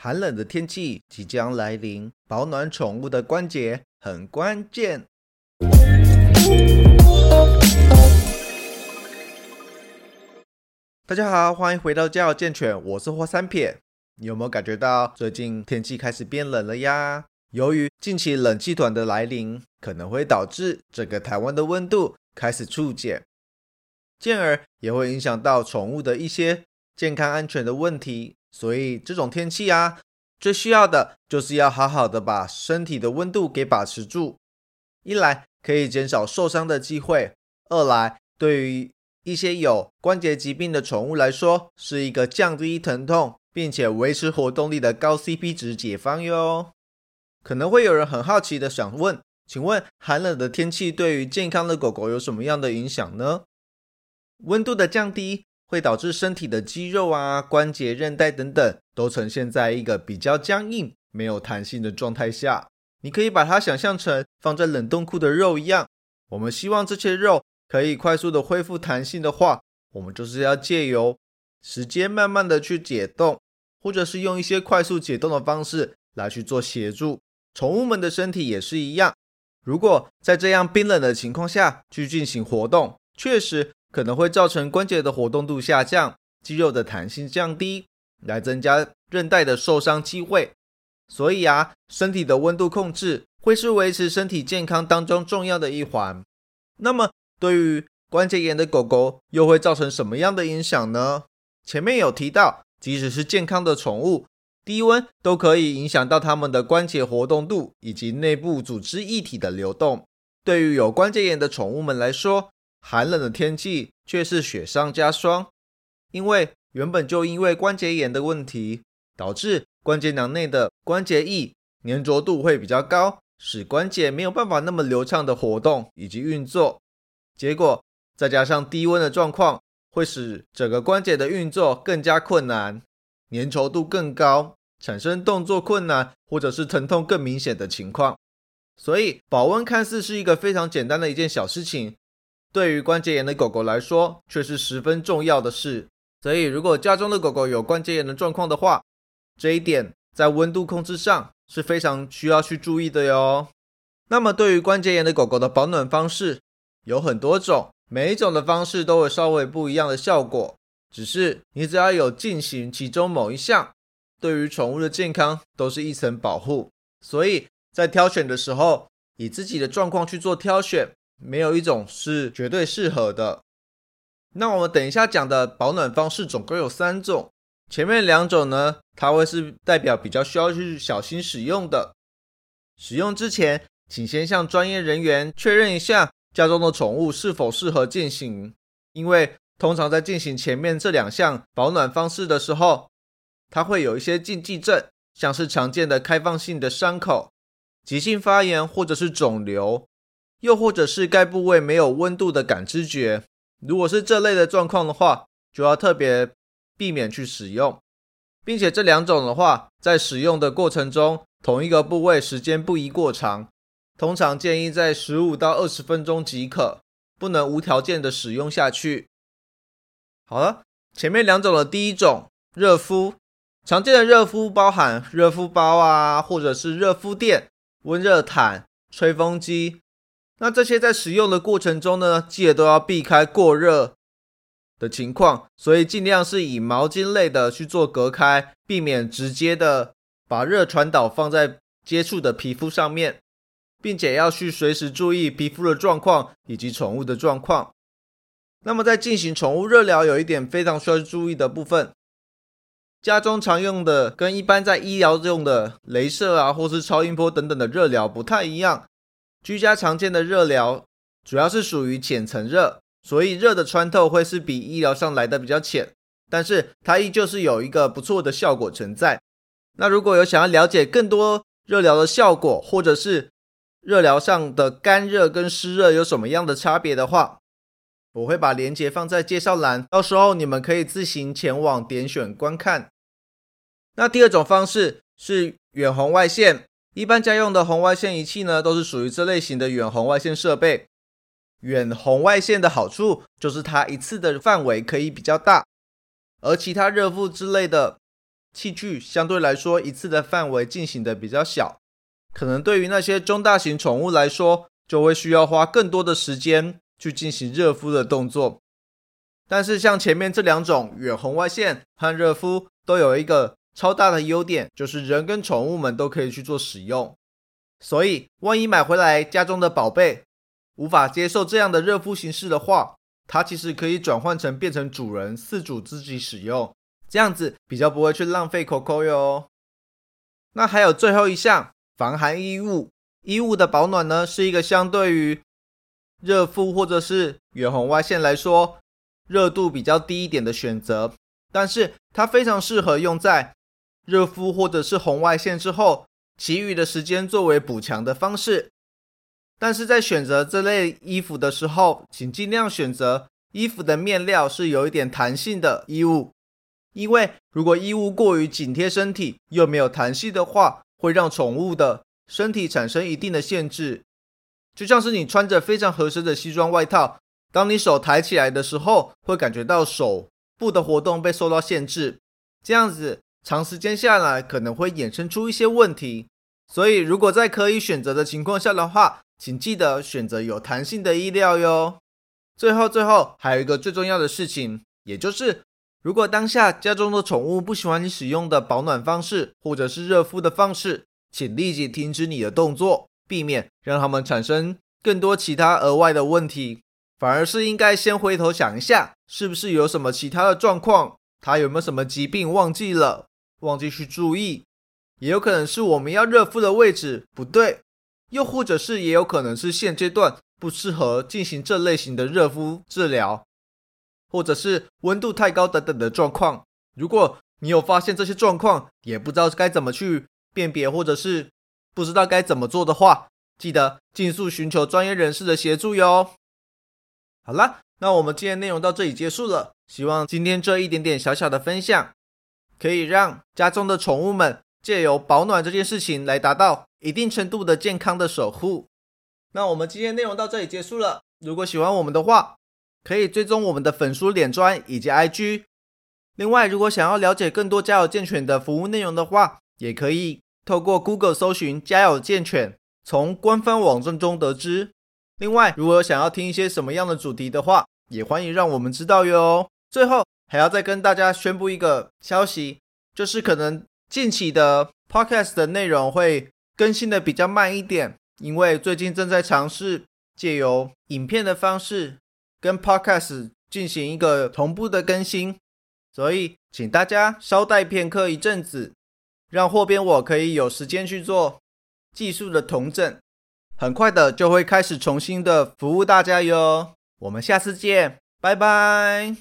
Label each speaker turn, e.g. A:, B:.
A: 寒冷的天气即将来临，保暖宠物的关节很关键。大家好，欢迎回到家有健犬，我是霍三撇。你有没有感觉到最近天气开始变冷了呀？由于近期冷气团的来临，可能会导致整个台湾的温度开始骤减，进而也会影响到宠物的一些健康安全的问题。所以这种天气啊，最需要的就是要好好的把身体的温度给把持住。一来可以减少受伤的机会，二来对于一些有关节疾病的宠物来说，是一个降低疼痛并且维持活动力的高 CP 值解方哟。可能会有人很好奇的想问，请问寒冷的天气对于健康的狗狗有什么样的影响呢？温度的降低。会导致身体的肌肉啊、关节、韧带等等都呈现在一个比较僵硬、没有弹性的状态下。你可以把它想象成放在冷冻库的肉一样。我们希望这些肉可以快速的恢复弹性的话，我们就是要借由时间慢慢的去解冻，或者是用一些快速解冻的方式来去做协助。宠物们的身体也是一样。如果在这样冰冷的情况下去进行活动，确实。可能会造成关节的活动度下降，肌肉的弹性降低，来增加韧带的受伤机会。所以啊，身体的温度控制会是维持身体健康当中重要的一环。那么，对于关节炎的狗狗又会造成什么样的影响呢？前面有提到，即使是健康的宠物，低温都可以影响到它们的关节活动度以及内部组织液体的流动。对于有关节炎的宠物们来说，寒冷的天气却是雪上加霜，因为原本就因为关节炎的问题，导致关节囊内的关节液粘着度会比较高，使关节没有办法那么流畅的活动以及运作。结果再加上低温的状况，会使整个关节的运作更加困难，粘稠度更高，产生动作困难或者是疼痛更明显的情况。所以保温看似是一个非常简单的一件小事情。对于关节炎的狗狗来说，却是十分重要的事。所以，如果家中的狗狗有关节炎的状况的话，这一点在温度控制上是非常需要去注意的哟。那么，对于关节炎的狗狗的保暖方式有很多种，每一种的方式都会稍微不一样的效果。只是你只要有进行其中某一项，对于宠物的健康都是一层保护。所以在挑选的时候，以自己的状况去做挑选。没有一种是绝对适合的。那我们等一下讲的保暖方式总共有三种，前面两种呢，它会是代表比较需要去小心使用的。使用之前，请先向专业人员确认一下家中的宠物是否适合进行，因为通常在进行前面这两项保暖方式的时候，它会有一些禁忌症，像是常见的开放性的伤口、急性发炎或者是肿瘤。又或者是该部位没有温度的感知觉，如果是这类的状况的话，就要特别避免去使用，并且这两种的话，在使用的过程中，同一个部位时间不宜过长，通常建议在十五到二十分钟即可，不能无条件的使用下去。好了，前面两种的第一种热敷，常见的热敷包含热敷包啊，或者是热敷垫、温热毯、吹风机。那这些在使用的过程中呢，记得都要避开过热的情况，所以尽量是以毛巾类的去做隔开，避免直接的把热传导放在接触的皮肤上面，并且要去随时注意皮肤的状况以及宠物的状况。那么在进行宠物热疗，有一点非常需要注意的部分，家中常用的跟一般在医疗用的镭射啊，或是超音波等等的热疗不太一样。居家常见的热疗主要是属于浅层热，所以热的穿透会是比医疗上来的比较浅，但是它依旧是有一个不错的效果存在。那如果有想要了解更多热疗的效果，或者是热疗上的干热跟湿热有什么样的差别的话，我会把链接放在介绍栏，到时候你们可以自行前往点选观看。那第二种方式是远红外线。一般家用的红外线仪器呢，都是属于这类型的远红外线设备。远红外线的好处就是它一次的范围可以比较大，而其他热敷之类的，器具相对来说一次的范围进行的比较小，可能对于那些中大型宠物来说，就会需要花更多的时间去进行热敷的动作。但是像前面这两种远红外线和热敷都有一个超大的优点，就是人跟宠物们都可以去做使用。所以，万一买回来家中的宝贝无法接受这样的热敷形式的话，它其实可以转换成变成主人饲主自己使用，这样子比较不会去浪费 COCO 哟。那还有最后一项，防寒衣物。衣物的保暖呢，是一个相对于热敷或者是远红外线来说，热度比较低一点的选择。但是它非常适合用在热敷或者是红外线之后，其余的时间作为补强的方式。但是在选择这类衣服的时候，请尽量选择衣服的面料是有一点弹性的衣物，因为如果衣物过于紧贴身体又没有弹性的话，会让宠物的身体产生一定的限制。就像是你穿着非常合身的西装外套，当你手抬起来的时候，会感觉到手部的活动被受到限制，这样子长时间下来可能会衍生出一些问题。所以，如果在可以选择的情况下的话，请记得选择有弹性的衣料哟。最后，最后还有一个最重要的事情，也就是如果当下家中的宠物不喜欢你使用的保暖方式或者是热敷的方式，请立即停止你的动作，避免让它们产生更多其他额外的问题。反而是应该先回头想一下，是不是有什么其他的状况，它有没有什么疾病忘记了，忘记去注意。也有可能是我们要热敷的位置不对，又或者是也有可能是现阶段不适合进行这类型的热敷治疗，或者是温度太高等等的状况。如果你有发现这些状况，也不知道该怎么去辨别，或者是不知道该怎么做的话，记得尽速寻求专业人士的协助哟。好了，那我们今天内容到这里结束了。希望今天这一点点小小的分享，可以让家中的宠物们。借由保暖这件事情来达到一定程度的健康的守护。那我们今天内容到这里结束了。如果喜欢我们的话，可以追踪我们的粉书脸砖以及 IG。另外，如果想要了解更多家有健犬的服务内容的话，也可以透过 Google 搜寻家有健犬，从官方网站中得知。另外，如果想要听一些什么样的主题的话，也欢迎让我们知道哟。最后，还要再跟大家宣布一个消息，就是可能。近期的 podcast 的内容会更新的比较慢一点，因为最近正在尝试借由影片的方式跟 podcast 进行一个同步的更新，所以请大家稍待片刻一阵子，让货边我可以有时间去做技术的同整，很快的就会开始重新的服务大家哟。我们下次见，拜拜。